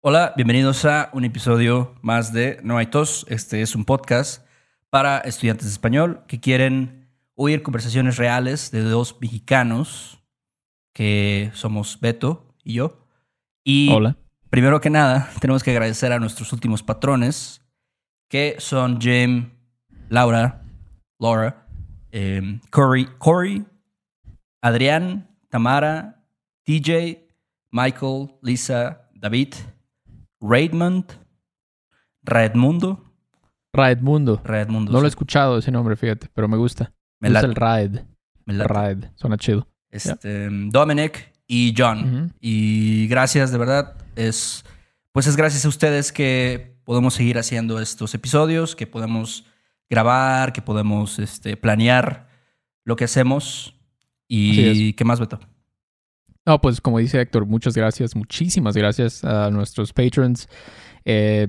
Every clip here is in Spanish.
Hola, bienvenidos a un episodio más de No hay tos. Este es un podcast para estudiantes de español que quieren oír conversaciones reales de dos mexicanos que somos Beto y yo. Y Hola. primero que nada, tenemos que agradecer a nuestros últimos patrones, que son Jim, Laura, Laura, eh, Corey, Corey, Adrián, Tamara, TJ, Michael, Lisa, David, Raymond, Redmundo, Raedmundo. Redmundo. No lo he escuchado ese nombre, fíjate, pero me gusta. Me Me gusta el Raed. me. Raed. Suena chido. Este, Dominic y John. Y gracias, de verdad. Es, pues es gracias a ustedes que podemos seguir haciendo estos episodios, que podemos grabar, que podemos este, planear lo que hacemos. ¿Y qué más, Beto? No, pues como dice Héctor, muchas gracias, muchísimas gracias a nuestros patrons. Eh,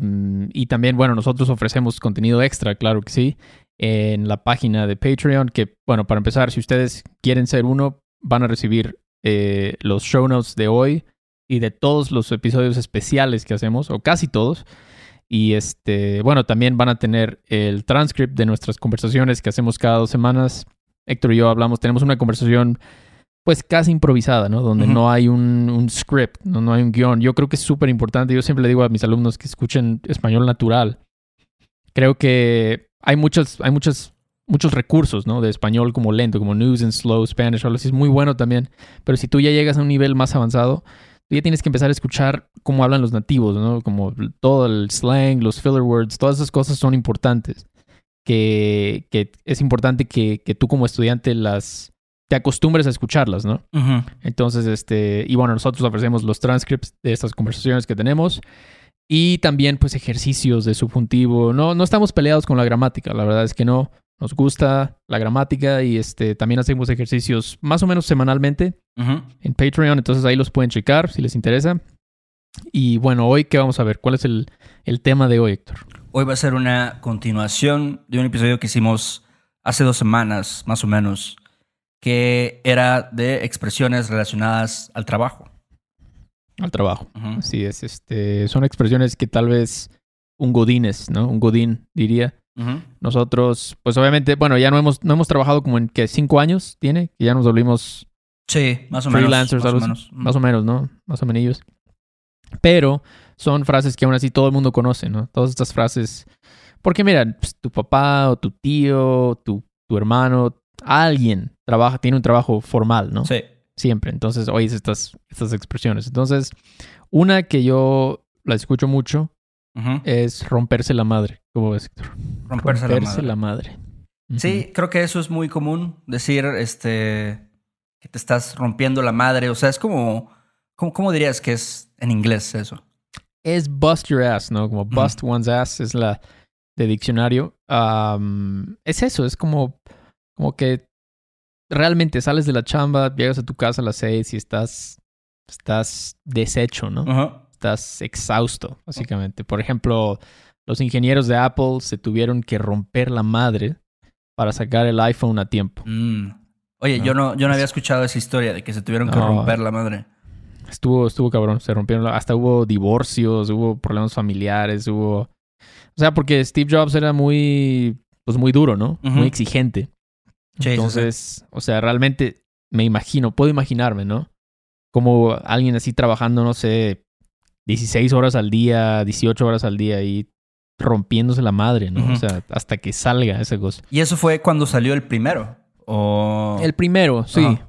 y también, bueno, nosotros ofrecemos contenido extra, claro que sí, en la página de Patreon, que, bueno, para empezar, si ustedes quieren ser uno, van a recibir eh, los show notes de hoy y de todos los episodios especiales que hacemos, o casi todos. Y este, bueno, también van a tener el transcript de nuestras conversaciones que hacemos cada dos semanas. Héctor y yo hablamos, tenemos una conversación pues casi improvisada, ¿no? Donde Ujú. no hay un, un script, ¿no? no hay un guion. Yo creo que es súper importante. Yo siempre le digo a mis alumnos que escuchen español natural. Creo que hay muchos, hay muchos, muchos recursos, ¿no? De español como lento, como news and slow Spanish, algo así. Es muy bueno también. Pero si tú ya llegas a un nivel más avanzado, tú ya tienes que empezar a escuchar cómo hablan los nativos, ¿no? Como todo el slang, los filler words, todas esas cosas son importantes. Que, que es importante que, que tú como estudiante las te acostumbres a escucharlas, ¿no? Entonces, este, y bueno, nosotros ofrecemos los transcripts de estas conversaciones que tenemos y también pues ejercicios de subjuntivo. No, no estamos peleados con la gramática, la verdad es que no. Nos gusta la gramática y este, también hacemos ejercicios más o menos semanalmente en Patreon, entonces ahí los pueden checar si les interesa. Y bueno, hoy, ¿qué vamos a ver? ¿Cuál es el, el tema de hoy, Héctor? Hoy va a ser una continuación de un episodio que hicimos hace dos semanas, más o menos, que era de expresiones relacionadas al trabajo. Al trabajo. Ujú. Así es, este, son expresiones que tal vez un godines, ¿no? Un godín diría. Nosotros, pues obviamente, bueno, ya no hemos, no hemos trabajado como en que cinco años tiene, que ya nos volvimos Sí, más o freelancers, menos. Más o menos. más o menos, ¿no? Más o menos. Pero son frases que aún así todo el mundo conoce, ¿no? Todas estas frases. Porque mira, pues, tu papá o tu tío, tu, tu hermano, alguien trabaja, tiene un trabajo formal, ¿no? Sí. Siempre. Entonces oyes estas, estas expresiones. Entonces, una que yo la escucho mucho es romperse la madre. ¿Cómo ves, Héctor? Romperse, la madre. madre. Ujú. Sí, creo que eso es muy común decir este que te estás rompiendo la madre. O sea, es como. ¿Cómo, cómo dirías que es en inglés eso? Es bust your ass, ¿no? Como bust one's ass es la de diccionario. Es eso, es como, como que realmente sales de la chamba, llegas a tu casa a las seis y estás, estás deshecho, ¿no? Ajá. Estás exhausto, básicamente. Por ejemplo, los ingenieros de Apple se tuvieron que romper la madre para sacar el iPhone a tiempo. Mm. Oye, No. yo no, yo no había escuchado esa historia de que se tuvieron que romper la madre. Estuvo, estuvo cabrón, se rompieron, hasta hubo divorcios, hubo problemas familiares, hubo... O sea, porque Steve Jobs era muy, pues muy duro, ¿no? Muy exigente. Sí, sí, Entonces, o sea, realmente me imagino, puedo imaginarme, ¿no? Como alguien así trabajando, no sé, 16 horas al día, 18 horas al día y rompiéndose la madre, ¿no? O sea, hasta que salga esa cosa. Y eso fue cuando salió el primero. O. El primero, sí.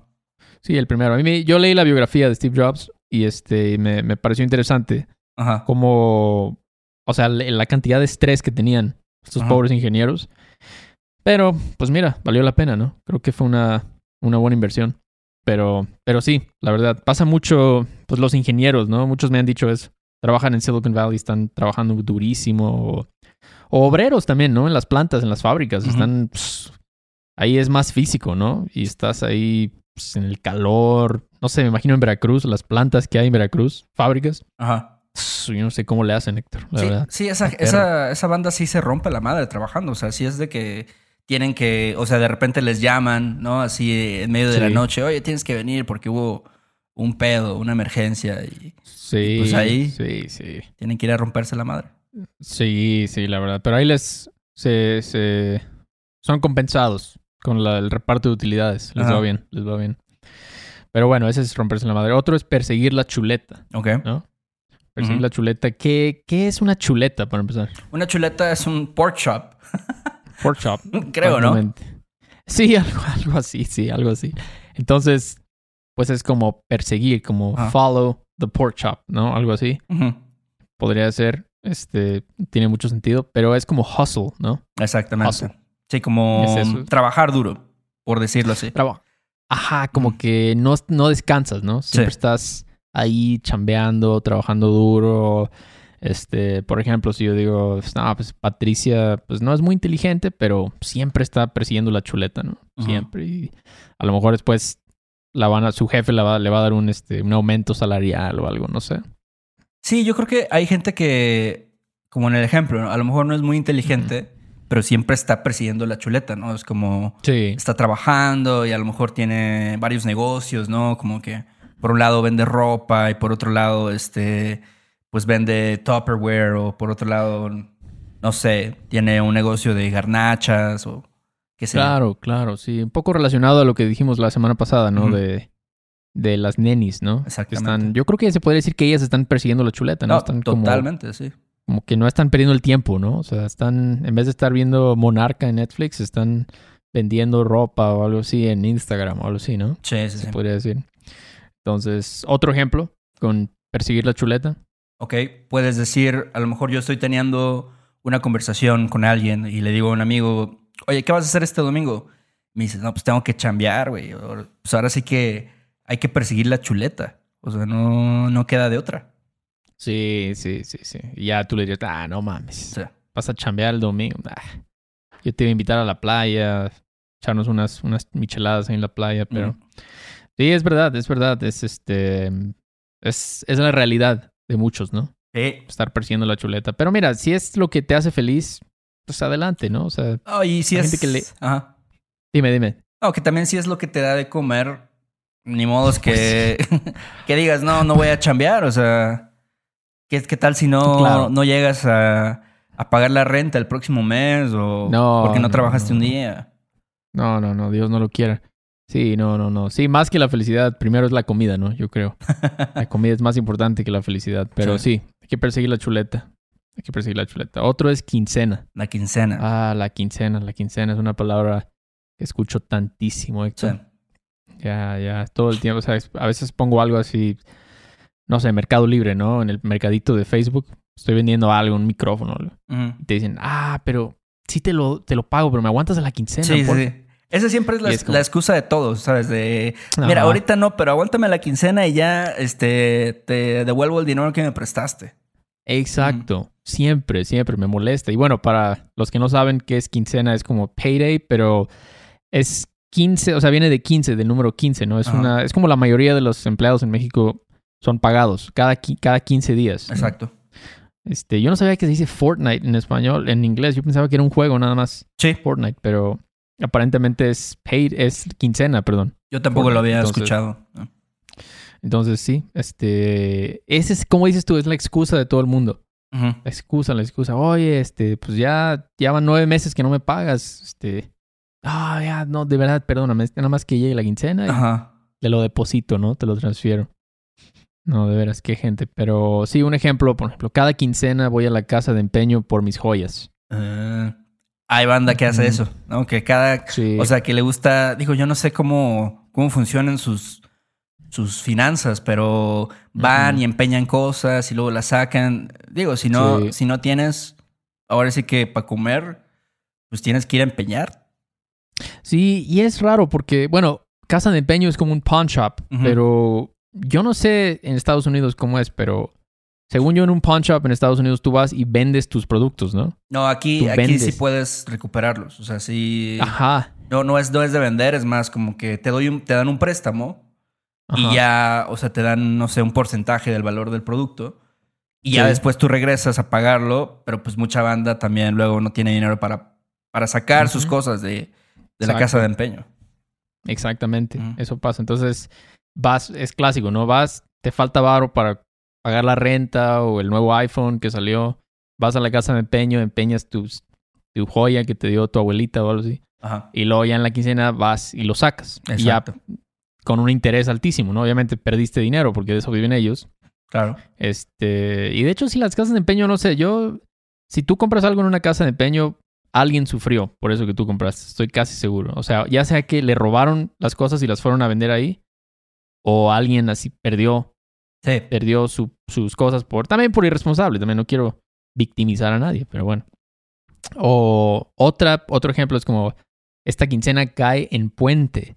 Sí, el primero. A mí me- yo leí la biografía de Steve Jobs y este me, me pareció interesante Ajá. como, o sea, la la cantidad de estrés que tenían estos Ajá. pobres ingenieros. Pero, pues mira, valió la pena, ¿no? Creo que fue una, una buena inversión. Pero, pero sí, la verdad, pasa mucho, pues los ingenieros, ¿no? Muchos me han dicho eso. trabajan en Silicon Valley están trabajando durísimo. O, o obreros también, ¿no? En las plantas, en las fábricas. Ujú. Están. pss, ahí es más físico, ¿no? Y estás ahí pss, en el calor. No sé, me imagino en Veracruz, las plantas que hay en Veracruz, fábricas. Ajá. Yo no sé cómo le hacen, Héctor, la sí, verdad. sí, esa, esa, esa banda sí se rompe la madre trabajando. O sea, sí es de que tienen que, o sea, de repente les llaman, ¿no? Así en medio de la noche, oye, tienes que venir porque hubo un pedo, una emergencia y Sí, pues ahí- sí, sí. tienen que ir a romperse la madre. Sí, sí, la verdad. Pero ahí les se, se son compensados con la- el reparto de utilidades. Les Ajá. va bien, les va bien. Pero bueno, ese es romperse la madre. Otro es perseguir la chuleta, Ok. ¿no? Perseguir la chuleta. ¿Qué, ¿Qué es una chuleta para empezar? Una chuleta es un pork chop, Pork chop. creo, ¿no? Sí, algo, algo así, sí, algo así. Entonces, pues es como perseguir, como follow the pork chop, ¿no? Algo así. Podría ser, este, tiene mucho sentido, pero es como hustle, ¿no? Exactamente. Hustle. Sí, como Es trabajar duro, por decirlo así. Trabajo. Ajá, como que no, no descansas, ¿no? Siempre Sí. estás ahí chambeando, trabajando duro. Este, por ejemplo, si yo digo, no, pues Patricia, pues no es muy inteligente, pero siempre está persiguiendo la chuleta, ¿no? Siempre. Y a lo mejor después la van a, su jefe la va- le va a dar un, este, un aumento salarial o algo, no sé. Sí, yo creo que hay gente que, como en el ejemplo, ¿no? a lo mejor no es muy inteligente, pero siempre está persiguiendo la chuleta, ¿no? Es como Sí. está trabajando y a lo mejor tiene varios negocios, ¿no? Como que por un lado vende ropa y por otro lado, este, pues vende Tupperware o por otro lado, no sé, tiene un negocio de garnachas o qué sé. Claro, claro, sí. Un poco relacionado a lo que dijimos la semana pasada, ¿no? De, de las nenis, ¿no? Exactamente. Están, yo creo que se podría decir que ellas están persiguiendo la chuleta, ¿no? No, están como, totalmente, sí. como que no están perdiendo el tiempo, ¿no? O sea, están, en vez de estar viendo Monarca en Netflix, están vendiendo ropa o algo así en Instagram o algo así, ¿no? Sí, sí, sí. Se podría decir. Entonces, otro ejemplo con perseguir la chuleta. Ok, puedes decir, a lo mejor yo estoy teniendo una conversación con alguien y le digo a un amigo, oye, ¿qué vas a hacer este domingo? Me dice, no, pues tengo que chambear, güey. Pues ahora sí que hay que perseguir la chuleta. O sea, no, no queda de otra. Sí, sí, sí, sí. Y ya tú le dices, ah, no O mames. sea, Vas a chambear el domingo. Ah, yo te iba a invitar a la playa, echarnos unas, unas micheladas ahí en la playa, pero... mm, Sí, es verdad, es verdad. Es este. Es, es la realidad de muchos, ¿no? sí. Estar persiguiendo la chuleta. Pero mira, si es lo que te hace feliz, pues adelante, ¿no? O sea, Oh, y si Hay es... gente que le- Ajá. dime, dime. No, que también si es lo que te da de comer, ni modo es que, Pues que digas, no, no voy a chambear. O sea, ¿qué, qué tal si no, Claro. no llegas a, a pagar la renta el próximo mes o No, porque no, no, trabajaste no. un día? No, no, no, Dios no lo quiera. Sí, no, no, no. Sí, más que la felicidad, primero es la comida, ¿no? Yo creo. La comida es más importante que la felicidad. Pero sí, hay que perseguir la chuleta. Hay que perseguir la chuleta. Otro es quincena. La quincena. Ah, la quincena. La quincena es una palabra que escucho tantísimo, Sí. Héctor. Ya, ya, todo el tiempo. O sea, a veces pongo algo así, no sé, Mercado Libre, ¿no? En el mercadito de Facebook. Estoy vendiendo algo, un micrófono. Y te dicen, ah, pero sí te lo, te lo pago, pero me aguantas a la quincena. Sí, sí, porfa?" sí. Esa siempre es la, Y es como- la excusa de todos, ¿sabes? De, mira, ahorita no, pero aguántame la quincena y ya este, te devuelvo el dinero que me prestaste. Exacto. Siempre, siempre me molesta. Y bueno, para los que no saben qué es quincena, es como payday, pero es 15, o sea, viene de 15, del número 15, ¿no? Es Ajá. una, es como la mayoría de los empleados en México son pagados cada, cada 15 días. ¿no? Exacto. Este, yo no sabía que se dice Fortnite en español, en inglés. Yo pensaba que era un juego nada más, Sí. Fortnite, pero aparentemente es paid, es quincena, perdón. Yo tampoco lo había Entonces- escuchado. Entonces sí, este, ese es, como dices tú, es la excusa de todo el mundo. Ujú. La excusa, la excusa. Oye, este, pues ya, ya van nueve meses que no me pagas. Este, ah, ya, no, de verdad, perdóname. Nada más que llegue la quincena y Ajá. te lo deposito, ¿no? Te lo transfiero. No, de veras, qué gente. Pero sí, un ejemplo, por ejemplo, cada quincena voy a la casa de empeño por mis joyas. Eh, hay banda que hace eso, ¿no? Que cada, Sí. o sea, que le gusta, digo, yo no sé cómo, cómo funcionan sus, sus finanzas, pero van y empeñan cosas y luego las sacan. Digo, si no, Sí. si no tienes, ahora sí que para comer, pues tienes que ir a empeñar. Sí, y es raro porque, bueno, casa de empeño es como un pawn shop, pero yo no sé en Estados Unidos cómo es, pero Según yo, en un pawn shop en Estados Unidos tú vas y vendes tus productos, ¿no? No, aquí, Tú aquí sí puedes recuperarlos. O sea, sí. Ajá. No, no es, no es de vender, es más como que te doy un- te dan un préstamo y ya, o sea, te dan, no sé, un porcentaje del valor del producto. Y ya después tú regresas a pagarlo, pero pues mucha banda también luego no tiene dinero para, para sacar sus cosas de, de la casa de empeño. Exactamente, eso pasa. Entonces, vas, es clásico, ¿no? Vas, te falta varo para pagar la renta o el nuevo iPhone que salió. Vas a la casa de empeño, empeñas tus, tu joya que te dio tu abuelita o algo así. Ajá. Y luego ya en la quincena vas y lo sacas. Y ya Exacto. con un interés altísimo, ¿no? Obviamente perdiste dinero porque de eso viven ellos. Claro. Este, y de hecho, si las casas de empeño, no sé, yo, si tú compras algo en una casa de empeño, alguien sufrió por eso que tú compraste, estoy casi seguro. O sea, ya sea que le robaron las cosas y las fueron a vender ahí, o alguien así perdió, Sí. perdió su- sus cosas por, también por irresponsable, también no quiero victimizar a nadie, pero bueno. O otra, otro ejemplo es como, esta quincena cae en puente.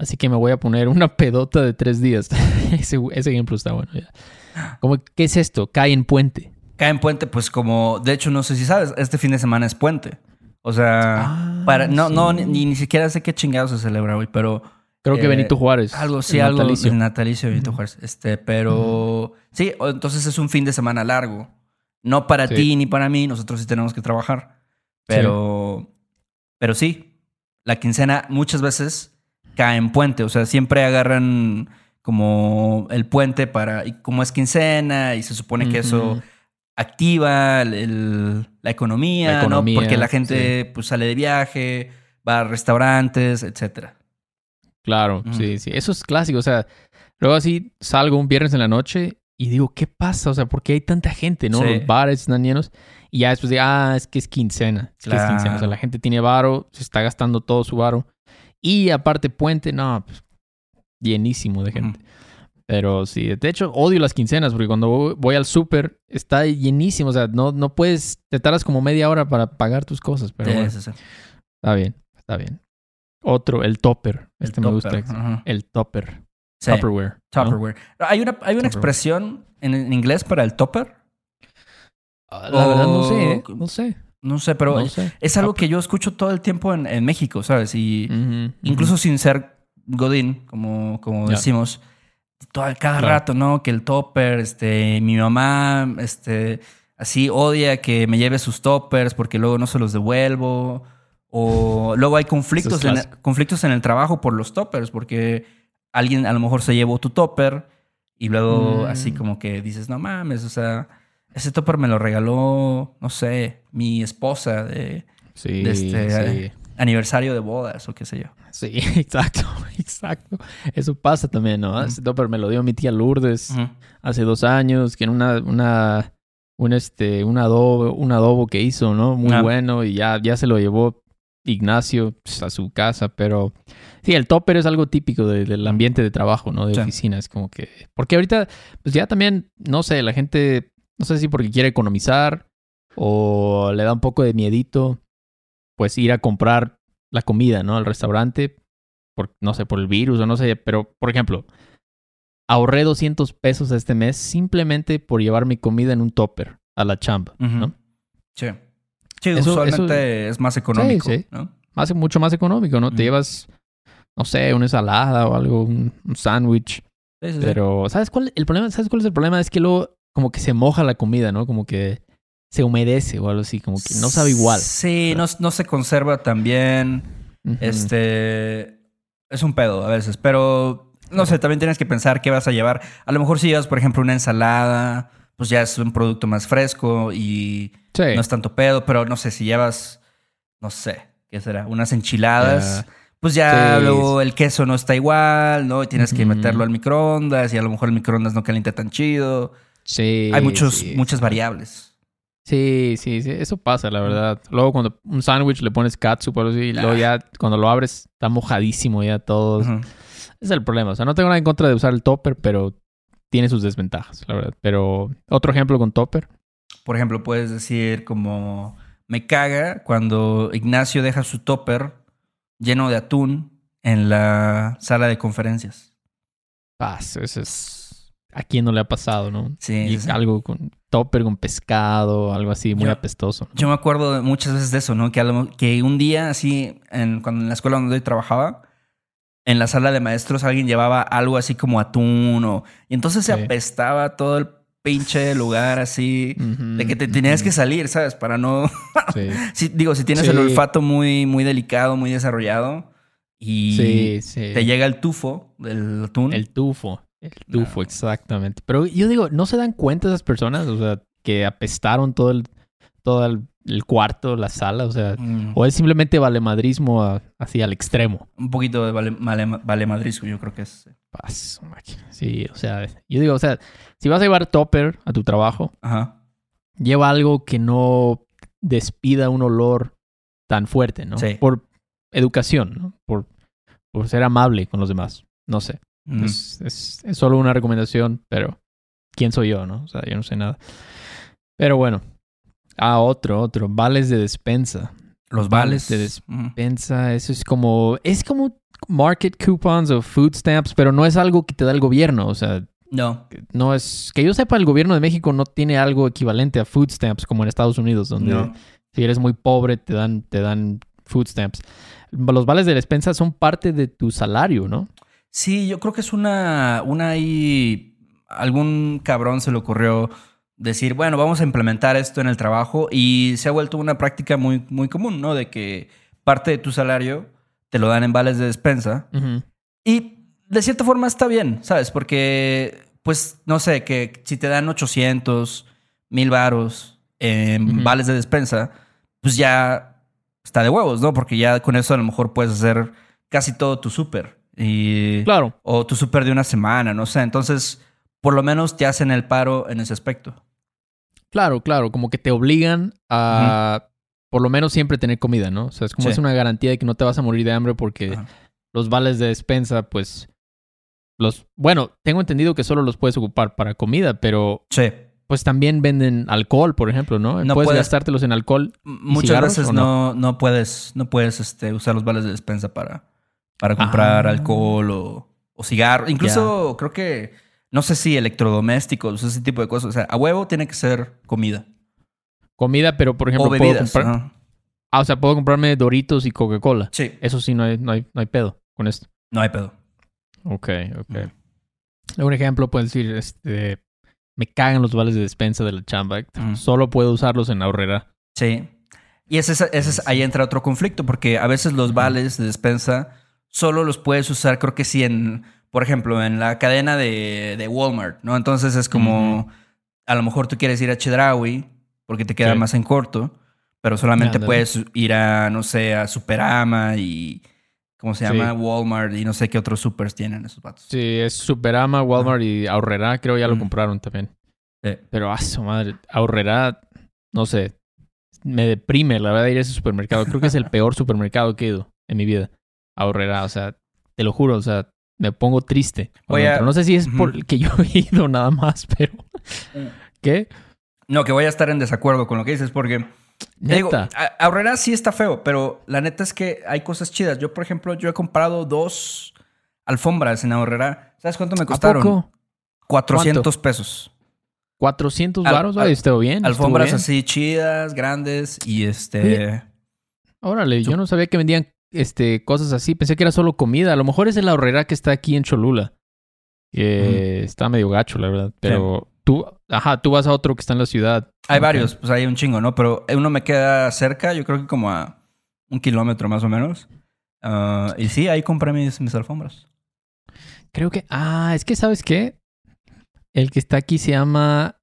Así que me voy a poner una pedota de tres días. ese, ese ejemplo está bueno. ya. Como, ¿Qué es esto? Cae en puente. Cae en puente, pues como, de hecho, no sé si sabes, este fin de semana es puente. O sea, Ah, para, no, sí. no, ni, ni siquiera sé qué chingado se celebra hoy, pero Creo que eh, Benito Juárez. algo, sí, el algo natalicio. del natalicio de Benito. Juárez. Este, pero sí, entonces es un fin de semana largo. No para Sí. ti ni para mí, nosotros sí tenemos que trabajar. Pero, pero sí, la quincena muchas veces cae en puente. O sea, siempre agarran como el puente para, y como es quincena y se supone que eso activa el- el- la, economía, La economía, ¿no? Porque la gente pues sale de viaje, va a restaurantes, etcétera. Claro, sí, sí. Eso es clásico. O sea, luego así salgo un viernes en la noche y digo, ¿qué pasa? O sea, ¿por qué hay tanta gente, no? Sí. Los bares están llenos. Y ya después de, ah, es que es quincena. Es que es quincena. O sea, Claro. la gente tiene varo, se está gastando todo su varo. Y aparte puente, no, pues, llenísimo de gente. Pero sí, de hecho, odio las quincenas porque cuando voy- al súper está llenísimo. O sea, no, no puedes, te tardas como media hora para pagar tus cosas. Pero Sí, bueno, sí, sí. está bien, está bien. Otro, el topper. El Este me gusta. El topper. Sí, Tupperware. ¿no? Tupperware. Hay una, hay una expresión en, en inglés para el topper. Ah, La verdad no sé, ¿eh? No sé. No sé, pero no sé. es algo que yo escucho todo el tiempo en, en México, ¿sabes? Y incluso sin ser Godín, como, como decimos, todo, cada Claro. rato, ¿no? Que el topper, este, mi mamá, este, así odia que me lleve sus toppers porque luego no se los devuelvo. O luego hay conflictos, en, conflictos en el trabajo por los toppers, porque alguien a lo mejor se llevó tu topper y luego Mm. así como que dices, no mames, o sea, ese topper me lo regaló, no sé, mi esposa de Sí, de este, sí. aniversario de bodas o qué sé yo. Sí, exacto, exacto. Eso pasa también, ¿no? Ese topper me lo dio mi tía Lourdes hace dos años, que en una, una, un este, un adobo, un adobo que hizo, ¿no? Muy Ah. bueno y ya, ya se lo llevó Ignacio pues, a su casa, pero sí, el topper es algo típico de- del ambiente de trabajo, ¿no? De Sí. oficina, es como que, porque ahorita, pues ya también, no sé, la gente, no sé si porque quiere economizar o le da un poco de miedito, pues ir a comprar la comida, ¿no? Al restaurante, por, no sé, por el virus o no sé, pero, por ejemplo, ahorré 200 pesos este mes simplemente por llevar mi comida en un topper a la chamba, ¿no? Sí. Sí, Eso- usualmente es más económico, Sí, sí. ¿no? Hace mucho más económico, ¿no? Te llevas, no sé, una ensalada o algo, un, un sándwich. Pero, ¿sabes cuál? El problema, ¿sabes cuál es el problema? Es que luego como que se moja la comida, ¿no? Como que se humedece o algo así, como que no sabe igual. Sí, no, no se conserva tan bien. Este es un pedo a veces, pero no sé, también tienes que pensar qué vas a llevar. A lo mejor si llevas, por ejemplo, una ensalada, pues ya es un producto más fresco y Sí. no es tanto pedo, pero no sé, si llevas, no sé, ¿qué será? Unas enchiladas. Pues ya Sí, luego el queso no está igual, ¿no? Y tienes que meterlo al microondas y a lo mejor el microondas no calienta tan chido. Sí, Hay muchos, sí. muchas variables. Sí, sí, sí, eso pasa, la verdad. Luego cuando un sándwich le pones catsup o algo así, y luego ya cuando lo abres está mojadísimo ya todo. Ese es el problema. O sea, no tengo nada en contra de usar el topper, pero tiene sus desventajas, la verdad. Pero otro ejemplo con topper. Por ejemplo, puedes decir como me caga cuando Ignacio deja su topper lleno de atún en la sala de conferencias. Ah, ese es... a quién no le ha pasado, ¿no? Sí, Y sí, algo con topper con pescado, algo así muy Yo- apestoso. Yo me acuerdo de muchas veces de eso, ¿no? Que, que un día, así, en, cuando en la escuela donde yo trabajaba, en la sala de maestros alguien llevaba algo así como atún o... Y entonces se Sí. apestaba todo el pinche lugar así, de que te tenías que salir, ¿sabes? Para no... Sí. Sí, digo, si tienes Sí. el olfato muy, muy delicado, muy desarrollado y te llega el tufo del atún. El tufo. El tufo, No. exactamente. Pero yo digo, ¿no se dan cuenta esas personas? O sea, que apestaron todo el, todo el, el cuarto, la sala, o sea, Mm, o es simplemente valemadrismo a- así al extremo. un poquito de vale, vale, valemadrismo, yo creo que es. Paso. Sí, o sea, yo digo, o sea, si vas a llevar topper a tu trabajo, Ajá. lleva algo que no despida un olor tan fuerte, ¿no? Sí. Por educación, ¿no? Por, por ser amable con los demás. No sé. Mm. Es, es- es solo una recomendación, pero ¿quién soy yo, no? O sea, yo no sé nada. Pero bueno. Ah, otro, otro. Vales de despensa. Los vales vales. de. Despensa, eso es como... Es como market coupons o food stamps, pero no es algo que te da el gobierno. O sea, No. no es... Que yo sepa, el gobierno de México no tiene algo equivalente a food stamps como en Estados Unidos, donde No. si eres muy pobre te dan, te dan food stamps. Los vales de despensa son parte de tu salario, ¿no? Sí, yo creo que es una, una ahí, algún cabrón se le ocurrió decir, bueno, vamos a implementar esto en el trabajo y se ha vuelto una práctica muy, muy común, ¿no? De que parte de tu salario te lo dan en vales de despensa y de cierta forma está bien, ¿sabes? Porque, pues, no sé, que si te dan 800, mil varos en vales de despensa, pues ya está de huevos, ¿no? Porque ya con eso a lo mejor puedes hacer casi todo tu súper. Y, Claro. O tu súper de una semana, no sé. Entonces, por lo menos te hacen el paro en ese aspecto. Claro, claro, como que te obligan a por lo menos siempre tener comida, ¿no? O sea, es como Sí. es una garantía de que no te vas a morir de hambre porque los vales de despensa, pues, los, bueno, tengo entendido que solo los puedes ocupar para comida, pero Sí. pues también venden alcohol, por ejemplo, ¿no? No puedes, puedes- gastártelos en alcohol. Muchas veces no, no puedes, no puedes este, usar los vales de despensa para, para comprar Ah. alcohol o, o cigarro. Incluso creo que, no sé si electrodomésticos, ese tipo de cosas. O sea, a huevo tiene que ser comida. Comida, pero por ejemplo, o puedo bebidas. comprar, ajá. ah, o sea, puedo comprarme Doritos y Coca-Cola. Sí. Eso sí, no hay, no hay, no hay pedo con esto. No hay pedo. Ok, ok. Un ejemplo puede decir, este, me cagan los vales de despensa de la chamba. Solo puedo usarlos en ahorrera. Sí. Y ese, es- ese es- ahí entra otro conflicto, porque a veces los vales de despensa solo los puedes usar, creo que sí, en, por ejemplo, en la cadena de, de Walmart, ¿no? Entonces es como, a lo mejor tú quieres ir a Chedraui porque te queda Sí. más en corto, pero solamente puedes ir a, no sé, a Superama y, ¿cómo se Sí. llama? Walmart y no sé qué otros supers tienen esos vatos. Sí, es Superama, Walmart y ahorrera. Creo ya lo compraron también. Sí. Pero, a su madre, ahorrera, no sé, me deprime la verdad ir a ese supermercado. Creo que es el peor supermercado que he ido en mi vida. Ahorrera, o sea, te lo juro, o sea, me pongo triste. a- entro. No sé si es Ujú. por que yo he ido nada más, pero... ¿Qué? No, que voy a estar en desacuerdo con lo que dices porque... Digo, Neta. a- Aurrera sí está feo, pero la neta es que hay cosas chidas. Yo, por ejemplo, yo he comprado dos alfombras en Aurrera. ¿Sabes cuánto me ¿A costaron? poco? 400 pesos. 400 Al- varos, Ay, estuvo bien. estuvo Alfombras bien. así chidas, grandes y este... Oye. Órale, yo no sabía que vendían este, cosas así. Pensé que era solo comida. A lo mejor es en la horrera que está aquí en Cholula. Que está medio gacho, la verdad. Pero tú, ajá, tú vas a otro que está en la ciudad. Hay varios, pues hay un chingo, ¿no? Pero uno me queda cerca, yo creo que como a un kilómetro más o menos. Ah, y sí, ahí compré mis, mis alfombras. Creo que. Ah, es que, ¿sabes qué? El que está aquí se llama.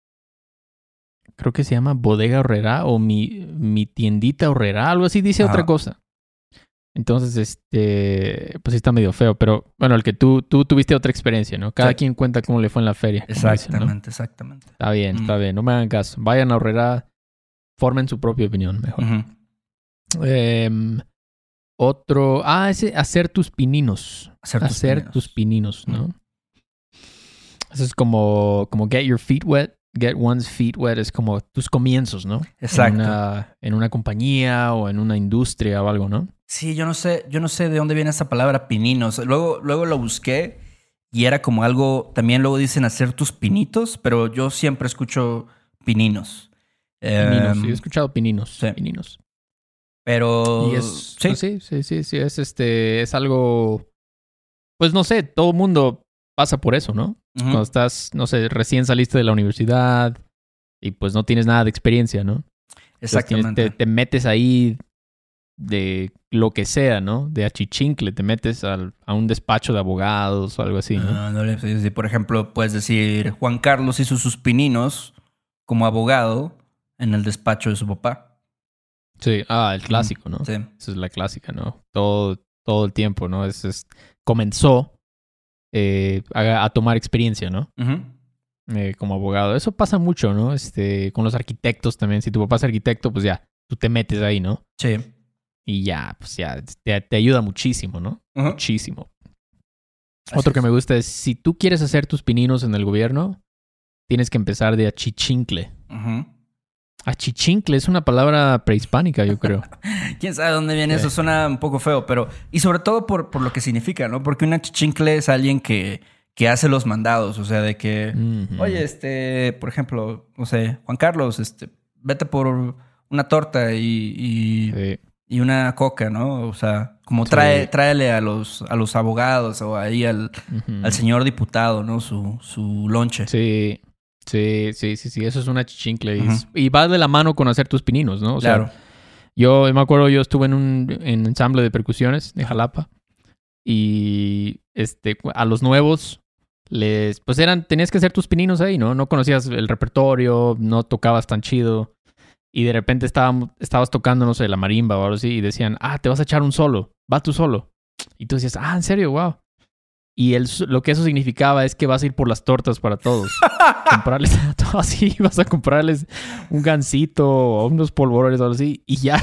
Creo que se llama Bodega Horrera o mi, mi tiendita Horrera, algo así dice Ajá. otra cosa. Entonces, este, pues sí está medio feo, pero bueno, el que tú, tú tuviste otra experiencia, ¿no? Cada Sí. quien cuenta cómo le fue en la feria. como dicen, ¿no? Exactamente, exactamente. Está bien, Mm. está bien, no me hagan caso. Vayan a Horrera, formen su propia opinión mejor. Em, otro, ah, ese, hacer tus pininos. Hacer tus hacer pininos. tus pininos, ¿no? Eso es como, como get your feet wet. Get one's feet wet es como tus comienzos, ¿no? Exacto. En una, en una compañía o en una industria o algo, ¿no? Sí, yo no sé, yo no sé de dónde viene esa palabra pininos. Luego, luego lo busqué y era como algo, también luego dicen hacer tus pinitos, pero yo siempre escucho pininos. Pininos, Em, sí, he escuchado pininos. sí. Pininos. Pero Y es, sí, pues sí, sí, sí, sí, es este, es algo, pues no sé, todo el mundo pasa por eso, ¿no? Cuando estás, no sé, recién saliste de la universidad y pues no tienes nada de experiencia, ¿no? Entonces exactamente. te, te metes ahí de lo que sea, ¿no? De achichincle, te metes al- a un despacho de abogados o algo así, ¿no? Ah, no le- sí, sí, por ejemplo, puedes decir, Juan Carlos hizo sus pininos como abogado en el despacho de su papá. Sí, ah, el clásico, ¿no? Sí. Esa es la clásica, ¿no? Todo, todo el tiempo, ¿no? Es, es- comenzó eh, a, a tomar experiencia, ¿no? Ujú. Eh, como abogado. Eso pasa mucho, ¿no? Este, con los arquitectos también. Si tu papá es arquitecto, pues ya, tú te metes ahí, ¿no? Sí. Y ya, pues ya, te, te ayuda muchísimo, ¿no? Muchísimo. Así Otro que me gusta es, si tú quieres hacer tus pininos en el gobierno, tienes que empezar de achichincle. Ujú. Achichincle es una palabra prehispánica, yo creo. ¿Quién sabe dónde viene Sí. eso? Suena un poco feo, pero... Y sobre todo por, por lo que significa, ¿no? Porque una chichincle es alguien que, que hace los mandados. O sea, de que... Oye, este... Por ejemplo, no sé, Juan Carlos, este... Vete por una torta y... y- Sí. y una coca, ¿no? O sea, como Sí. trae, tráele a los, a los abogados o ahí al, al señor diputado, ¿no? Su, su lonche. Sí, sí, sí, sí, sí, eso es una chichincle. Y, Ujú. es- y va de la mano con hacer tus pininos, ¿no? O sea, claro. yo me acuerdo, yo estuve en un en ensamble de percusiones de Jalapa y este, a los nuevos les, pues eran, tenías que hacer tus pininos ahí, ¿no? No conocías el repertorio, no tocabas tan chido. Y de repente estábamos, estabas tocando, no sé, la marimba o algo así, y decían, ah, te vas a echar un solo, va tú solo. Y tú decías, ah, ¿en serio? Wow. Y el, lo que eso significaba es que vas a ir por las tortas para todos. comprarles a todos así, vas a comprarles un gansito o unos polvorones o algo así. Y ya,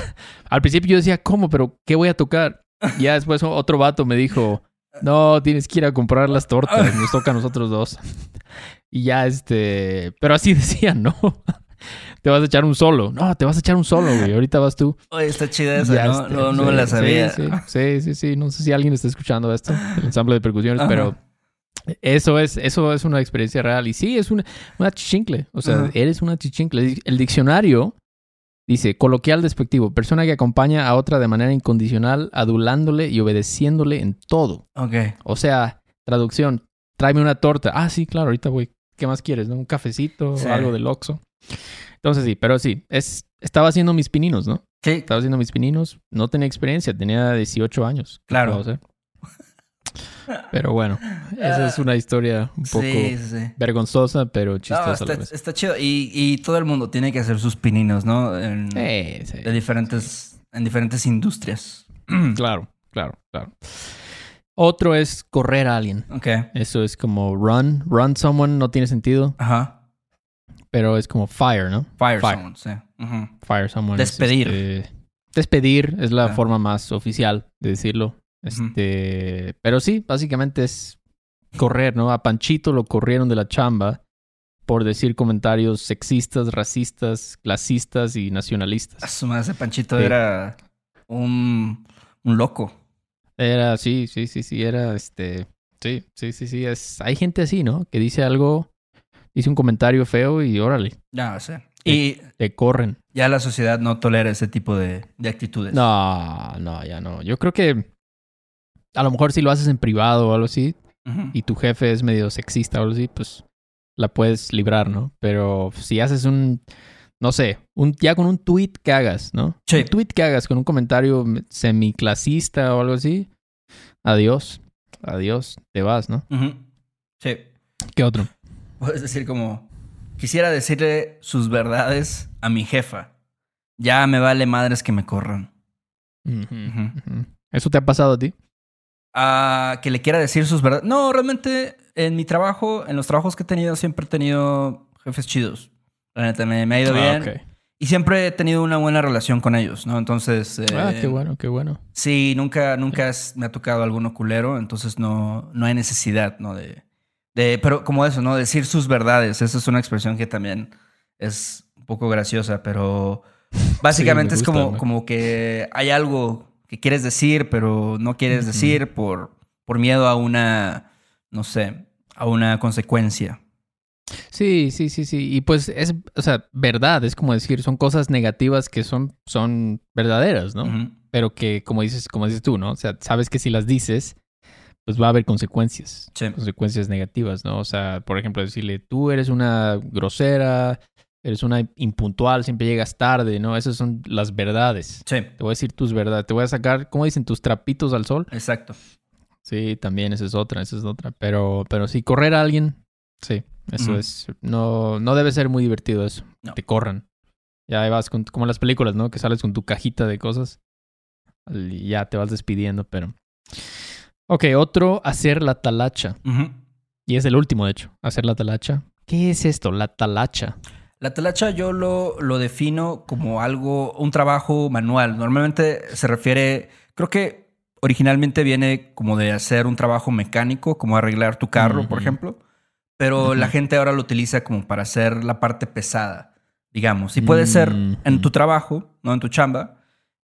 al principio yo decía, ¿cómo? ¿Pero qué voy a tocar? Y ya después otro vato me dijo, no, tienes que ir a comprar las tortas, nos toca a nosotros dos. Y ya, este, pero así decían, ¿no? Te vas a echar un solo. No, te vas a echar un solo, güey. Ahorita vas tú. Oye, está chida esa, Ya, ¿no? no, no sí, me la sabía. Sí, sí, sí, sí, No sé si alguien está escuchando esto, el ensamble de percusiones, Ajá. pero eso es, eso es una experiencia real. Y sí, es una, una chichincle. O sea, Ajá. eres una chichincle. El diccionario dice, coloquial despectivo, persona que acompaña a otra de manera incondicional, adulándole y obedeciéndole en todo. Ok. O sea, traducción, tráeme una torta. Ah, sí, claro, ahorita voy. ¿Qué más quieres? no? ¿Un cafecito? Sí. Algo del Oxxo. Entonces sí, pero sí, es, estaba haciendo mis pininos, ¿no? Sí, Estaba haciendo mis pininos. No tenía experiencia, tenía 18 años. ¿Qué Claro. Pero bueno, esa es una historia un poco sí, sí, sí. vergonzosa, pero No, chistosa a está, la vez. está chido. Y, y todo el mundo tiene que hacer sus pininos, ¿no? En, sí. de diferentes, en diferentes industrias. Claro, claro, claro. Otro es correr a alguien. Ok. Eso es como run. Run someone no tiene sentido, Ajá. Pero es como fire, ¿no? Fire, Fire. someone, sí. Fire someone. es, Despedir. este, despedir es la forma más oficial de decirlo. Este, pero sí, básicamente es correr, ¿no? A Panchito lo corrieron de la chamba por decir comentarios sexistas, racistas, clasistas y A nacionalistas. su madre, ese Panchito Sí. era un, un loco. Era, sí, sí, sí, sí, era este, sí, sí, sí, sí, es, hay gente así, ¿no? Que dice algo, dice un comentario feo y órale, Ya, sí. Y te corren. ya la sociedad no tolera ese tipo de, de actitudes. No, no, ya no. Yo creo que a lo mejor si lo haces en privado o algo así, y tu jefe es medio sexista o algo así, pues la puedes librar, ¿no? Pero si haces un, no sé, un, ya con un tweet que hagas, ¿no? Sí. Un tweet que hagas con un comentario semiclasista o algo así, adiós, adiós, te vas, ¿no? Sí. ¿Qué otro? Puedes decir como, quisiera decirle sus verdades a mi jefa. Ya me vale madres que me corran. ¿Eso te ha pasado a ti? a que le quiera decir sus verdades. No, realmente en mi trabajo, en los trabajos que he tenido, siempre he tenido jefes chidos. La neta, me, me ha ido Ah, bien. Y siempre he tenido una buena relación con ellos, ¿no? Entonces. eh, Ah, qué bueno, qué bueno. Sí, nunca, nunca me ha tocado alguno culero, entonces no, no hay necesidad, ¿no? De, de, pero como eso, ¿no? Decir sus verdades. Esa es una expresión que también es un poco graciosa, pero básicamente me es como, como que hay algo que quieres decir, pero no quieres decir por, por miedo a una, no sé, a una consecuencia. Sí, sí, sí, sí. Y pues es, o sea, verdad, es como decir, son cosas negativas que son, son verdaderas, ¿no? Pero que, como dices, como dices tú, ¿no? O sea, sabes que si las dices, pues va a haber consecuencias. Sí. consecuencias negativas, ¿no? O sea, por ejemplo, decirle, tú eres una grosera, eres una impuntual, siempre llegas tarde, ¿no? Esas son las verdades. Sí, Te voy a decir tus verdades, te voy a sacar, ¿cómo dicen? Tus trapitos al sol. exacto. Sí, también esa es otra, esa es otra. Pero, pero sí, correr a alguien, sí, eso es, no, no debe ser muy divertido eso, No. te corran. Ya vas con, como en las películas, ¿no? Que sales con tu cajita de cosas y ya te vas despidiendo, pero... Ok, otro, hacer la talacha. Y es el último, de hecho, hacer la talacha. ¿Qué es esto? La talacha. La talacha yo lo, lo defino como algo, un trabajo manual. Normalmente se refiere, creo que originalmente viene como de hacer un trabajo mecánico, como arreglar tu carro, por ejemplo. Pero la gente ahora lo utiliza como para hacer la parte pesada, digamos. Y puede ser en tu Ujú. trabajo, no en tu chamba.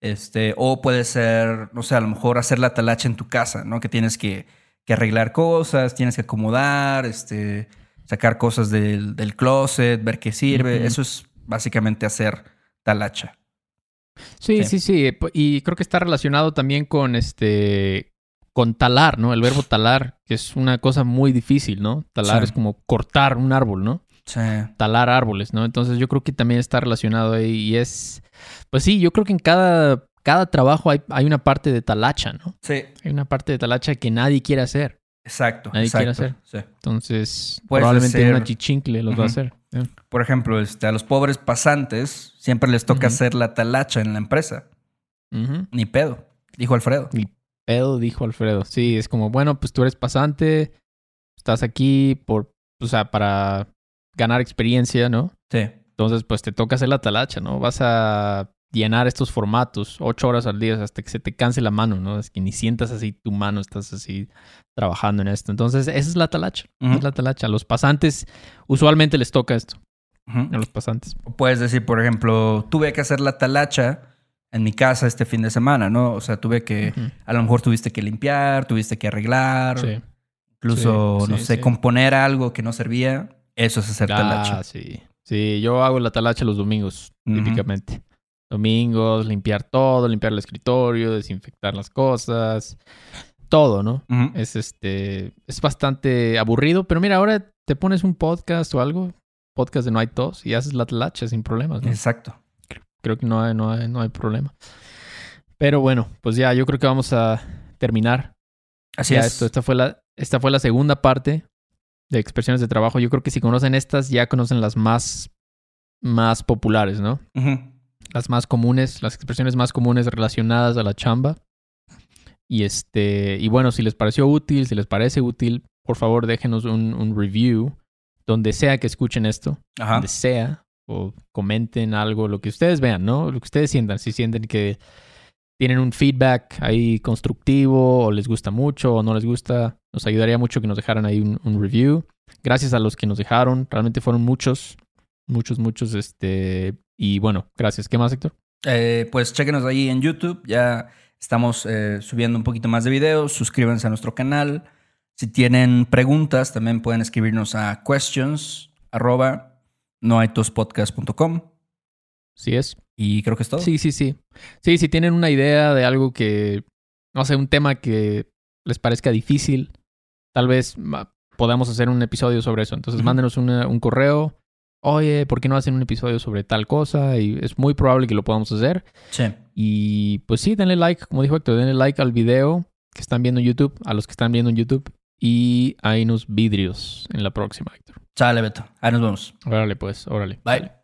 Este, o puede ser, no sé, a lo mejor hacer la talacha en tu casa, ¿no? Que tienes que, que arreglar cosas, tienes que acomodar, este, sacar cosas del, del closet, ver qué sirve. Eso es básicamente hacer talacha. Sí, Sí. sí, sí. p- Y creo que está relacionado también con este. con talar, ¿no? El verbo talar, que es una cosa muy difícil, ¿no? Talar Sí. es como cortar un árbol, ¿no? Sí. Talar árboles, ¿no? Entonces yo creo que también está relacionado ahí. Y es. Pues sí, yo creo que en cada, cada trabajo hay, hay una parte de talacha, ¿no? Sí, Hay una parte de talacha que nadie quiere hacer. exacto. Nadie quiere exacto. Sí. Entonces, Puedes probablemente hacer- una chichincle los va a hacer. ¿eh? Por ejemplo, este, a los pobres pasantes siempre les toca hacer la talacha en la empresa. Ni pedo, dijo Alfredo. pedo, dijo Alfredo. Sí, es como, bueno, pues tú eres pasante, estás aquí por, o sea, para ganar experiencia, ¿no? Sí. Entonces, pues te toca hacer la talacha, ¿no? Vas a llenar estos formatos ocho horas al día hasta que se te canse la mano, ¿no? Es que ni sientas así tu mano, estás así trabajando en esto. Entonces, esa es la talacha. Es la talacha. A los pasantes, usualmente les toca esto, a los pasantes. Puedes decir, por ejemplo, tuve que hacer la talacha en mi casa este fin de semana, ¿no? O sea, tuve que, a lo mejor tuviste que limpiar, tuviste que arreglar, Sí. incluso, Sí, no sí, sé, componer algo que no servía. Eso es hacer talacha. Ah, sí. Sí, yo hago la talacha los domingos, Ujú. típicamente. Domingos, limpiar todo, limpiar el escritorio, desinfectar las cosas, todo, ¿no? Es este, es bastante aburrido, pero mira, ahora te pones un podcast o algo, podcast de No hay tos y haces la talacha sin problemas, ¿no? Exacto. Creo que no hay, no hay, no hay problema. Pero bueno, pues ya, yo creo que vamos a terminar Así ya es. esto. Esta fue la, esta fue la segunda parte de expresiones de trabajo. Yo creo que si conocen estas, ya conocen las más, más populares, ¿no? Ujú. Las más comunes, las expresiones más comunes relacionadas a la chamba. Y este, y bueno, si les pareció útil, si les parece útil, por favor déjenos un, un review donde sea que escuchen esto, Ajá. donde sea, o comenten algo, lo que ustedes vean, ¿no? Lo que ustedes sientan, si sienten que tienen un feedback ahí constructivo o les gusta mucho o no les gusta, nos ayudaría mucho que nos dejaran ahí un, un review. Gracias a los que nos dejaron, realmente fueron muchos, muchos, muchos, este, y bueno, gracias. ¿Qué más, Héctor? Eh, pues chéquenos ahí en YouTube. Ya estamos eh, subiendo un poquito más de videos. Suscríbanse a nuestro canal. Si tienen preguntas, también pueden escribirnos a questions arroba noaitospodcast.com. Sí es. Y creo que es todo. Sí, sí, sí. Sí, si tienen una idea de algo que, no sé, un tema que les parezca difícil, tal vez podamos hacer un episodio sobre eso. Entonces, Ujú. mándenos una- un correo. Oye, ¿por qué no hacen un episodio sobre tal cosa? Y es muy probable que lo podamos hacer. Sí. Y pues sí, denle like, como dijo Héctor, denle like al video que están viendo en YouTube, a los que están viendo en YouTube. Y hay unos vidrios en la próxima, Héctor. Sale, Beto. Ahí nos vemos. Órale, pues, órale. Bye. Bye.